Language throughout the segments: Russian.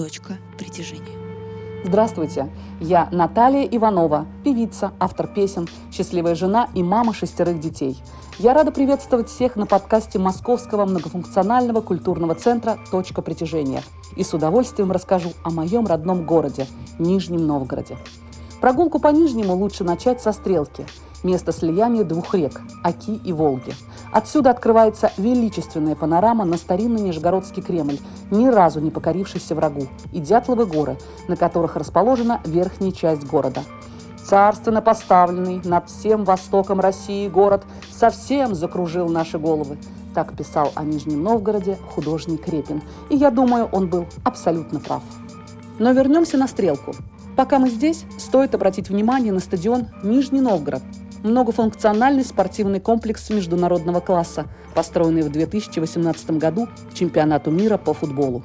«Точка притяжения». Здравствуйте, я Наталья Иванова, певица, автор песен, счастливая жена и мама шестерых детей. Я рада приветствовать всех на подкасте Московского многофункционального культурного центра «Точка притяжения» и с удовольствием расскажу о моем родном городе – Нижнем Новгороде. Прогулку по Нижнему лучше начать со Стрелки – место слияния двух рек – Оки и Волги. Отсюда открывается величественная панорама на старинный Нижегородский Кремль, ни разу не покорившийся врагу, и Дятловы горы, на которых расположена верхняя часть города. Царственно поставленный над всем востоком России город совсем закружил наши головы. Так писал о Нижнем Новгороде художник Репин. И я думаю, он был абсолютно прав. Но вернемся на стрелку. Пока мы здесь, стоит обратить внимание на стадион Нижний Новгород, многофункциональный спортивный комплекс международного класса, построенный в 2018 году к чемпионату мира по футболу.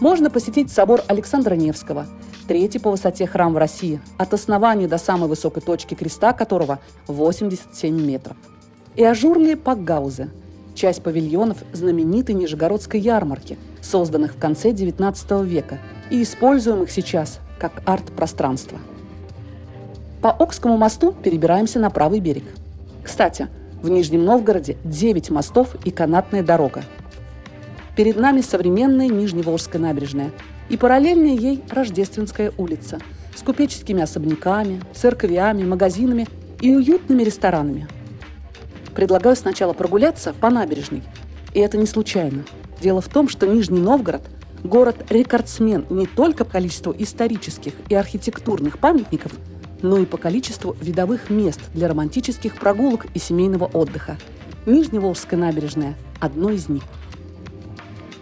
Можно посетить собор Александра Невского, третий по высоте храм в России, от основания до самой высокой точки креста которого 87 метров. И ажурные пакгаузы – часть павильонов знаменитой Нижегородской ярмарки, созданных в конце XIX века и используемых сейчас как арт-пространство – по Окскому мосту перебираемся на правый берег. Кстати, в Нижнем Новгороде 9 мостов и канатная дорога. Перед нами современная Нижневолжская набережная и параллельная ей Рождественская улица с купеческими особняками, церковями, магазинами и уютными ресторанами. Предлагаю сначала прогуляться по набережной. И это не случайно. Дело в том, что Нижний Новгород – город-рекордсмен не только по количеству исторических и архитектурных памятников – но и по количеству видовых мест для романтических прогулок и семейного отдыха. Нижневолжская набережная – одно из них.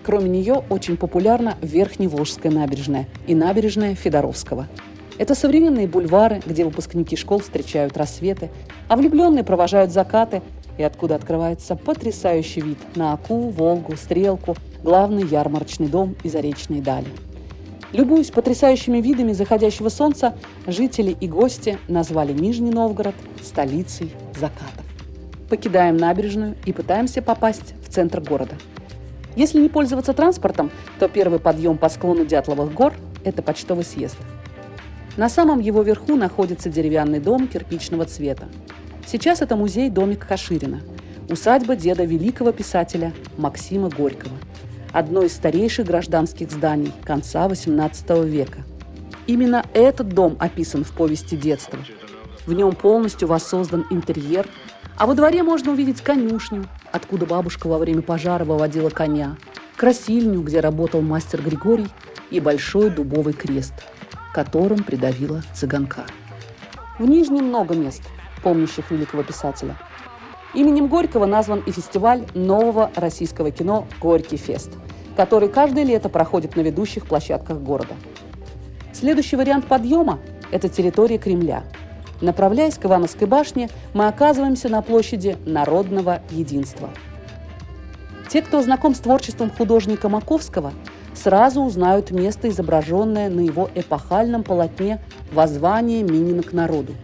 Кроме нее очень популярна Верхневолжская набережная и набережная Федоровского. Это современные бульвары, где выпускники школ встречают рассветы, а влюбленные провожают закаты, и откуда открывается потрясающий вид на Аку, Волгу, Стрелку, главный ярмарочный дом и заречные дали – Любуясь потрясающими видами заходящего солнца, жители и гости назвали Нижний Новгород столицей закатов. Покидаем набережную и пытаемся попасть в центр города. Если не пользоваться транспортом, то первый подъем по склону Дятловых гор – это почтовый съезд. На самом его верху находится деревянный дом кирпичного цвета. Сейчас это музей-домик Каширина, усадьба деда великого писателя Максима Горького – одно из старейших гражданских зданий конца XVIII века. Именно этот дом описан в повести детства. В нем полностью воссоздан интерьер, а во дворе можно увидеть конюшню, откуда бабушка во время пожара выводила коня, красильню, где работал мастер Григорий, и большой дубовый крест, которым придавила цыганка. В Нижнем много мест, помнящих великого писателя – Именем Горького назван и фестиваль нового российского кино «Горький фест», который каждое лето проходит на ведущих площадках города. Следующий вариант подъема – это территория Кремля. Направляясь к Ивановской башне, мы оказываемся на площади Народного единства. Те, кто знаком с творчеством художника Маковского, сразу узнают место, изображенное на его эпохальном полотне «Воззвание Минина к народу».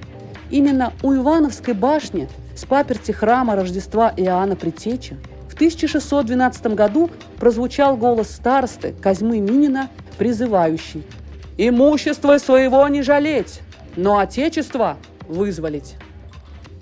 Именно у Ивановской башни с паперти храма Рождества Иоанна Притеча в 1612 году прозвучал голос старосты Козьмы Минина, призывающий «Имущество своего не жалеть, но отечество вызволить».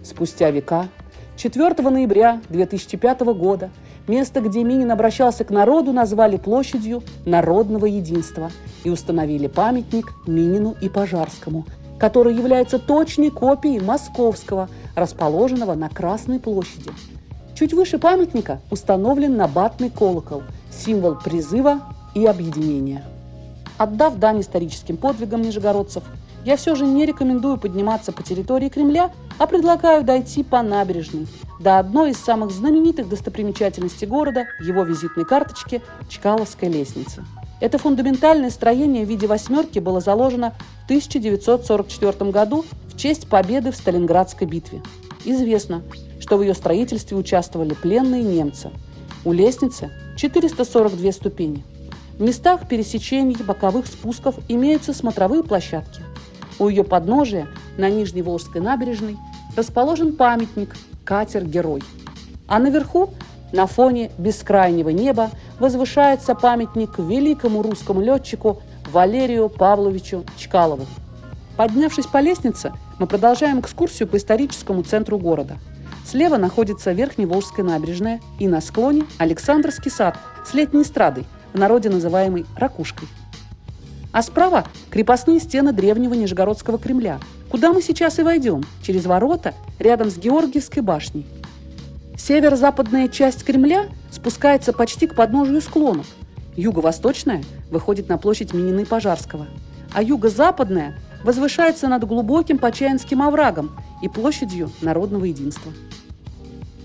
Спустя века, 4 ноября 2005 года, место, где Минин обращался к народу, назвали площадью Народного единства и установили памятник Минину и Пожарскому – который является точной копией московского, расположенного на Красной площади. Чуть выше памятника установлен набатный колокол, символ призыва и объединения. Отдав дань историческим подвигам нижегородцев, я все же не рекомендую подниматься по территории Кремля, а предлагаю дойти по набережной до одной из самых знаменитых достопримечательностей города, его визитной карточки – Чкаловская лестница – это фундаментальное строение в виде восьмерки было заложено в 1944 году в честь победы в Сталинградской битве. Известно, что в ее строительстве участвовали пленные немцы. У лестницы 442 ступени. В местах пересечений боковых спусков имеются смотровые площадки. У ее подножия на Нижней Волжской набережной расположен памятник «Катер-герой». А наверху, на фоне бескрайнего неба, возвышается памятник великому русскому летчику Валерию Павловичу Чкалову. Поднявшись по лестнице, мы продолжаем экскурсию по историческому центру города. Слева находится Верхневолжская набережная и на склоне Александрский сад с летней эстрадой, в народе называемый «ракушкой». А справа – крепостные стены древнего Нижегородского Кремля, куда мы сейчас и войдем, через ворота, рядом с Георгиевской башней. Северо-западная часть Кремля спускается почти к подножию склонов. Юго-восточная выходит на площадь Минины Пожарского, а юго-западная возвышается над глубоким Почаинским оврагом и площадью Народного единства.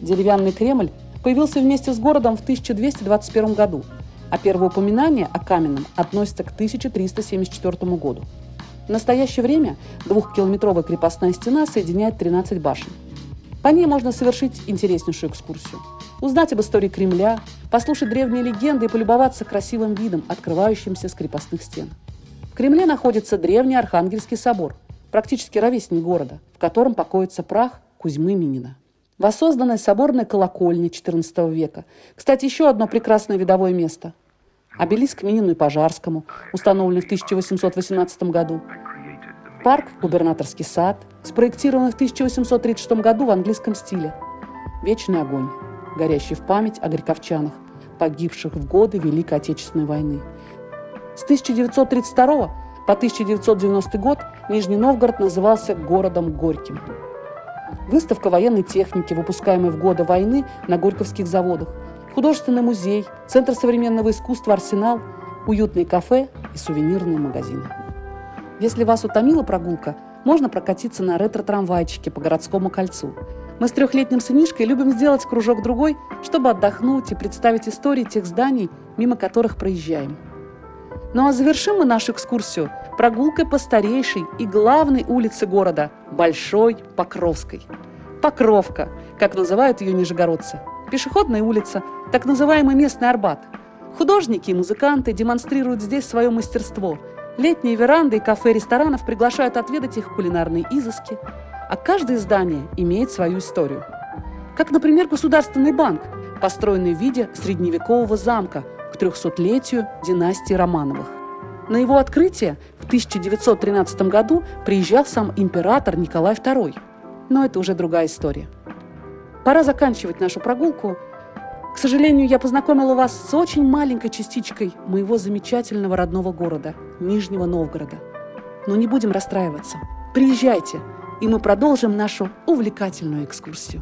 Деревянный Кремль появился вместе с городом в 1221 году – а первое упоминание о каменном относится к 1374 году. В настоящее время двухкилометровая крепостная стена соединяет 13 башен. По ней можно совершить интереснейшую экскурсию. Узнать об истории Кремля, послушать древние легенды и полюбоваться красивым видом, открывающимся с крепостных стен. В Кремле находится древний Архангельский собор, практически ровесник города, в котором покоится прах Кузьмы Минина. Воссозданная соборная колокольня XIV века. Кстати, еще одно прекрасное видовое место – Обелиск Минину и Пожарскому, установленный в 1818 году. Парк «Губернаторский сад», спроектированный в 1836 году в английском стиле. Вечный огонь, горящий в память о горьковчанах, погибших в годы Великой Отечественной войны. С 1932 по 1990 год Нижний Новгород назывался городом Горьким. Выставка военной техники, выпускаемой в годы войны на горьковских заводах, художественный музей, Центр современного искусства «Арсенал», уютные кафе и сувенирные магазины. Если вас утомила прогулка, можно прокатиться на ретро-трамвайчике по городскому кольцу. Мы с трехлетним сынишкой любим сделать кружок-другой, чтобы отдохнуть и представить истории тех зданий, мимо которых проезжаем. Ну а завершим мы нашу экскурсию прогулкой по старейшей и главной улице города – Большой Покровской. Покровка, как называют ее нижегородцы – Пешеходная улица, так называемый местный Арбат. Художники и музыканты демонстрируют здесь свое мастерство. Летние веранды и кафе ресторанов приглашают отведать их кулинарные изыски. А каждое здание имеет свою историю. Как, например, Государственный банк, построенный в виде средневекового замка к 300-летию династии Романовых. На его открытие в 1913 году приезжал сам император Николай II. Но это уже другая история. Пора заканчивать нашу прогулку. К сожалению, я познакомила вас с очень маленькой частичкой моего замечательного родного города, Нижнего Новгорода. Но не будем расстраиваться. Приезжайте, и мы продолжим нашу увлекательную экскурсию.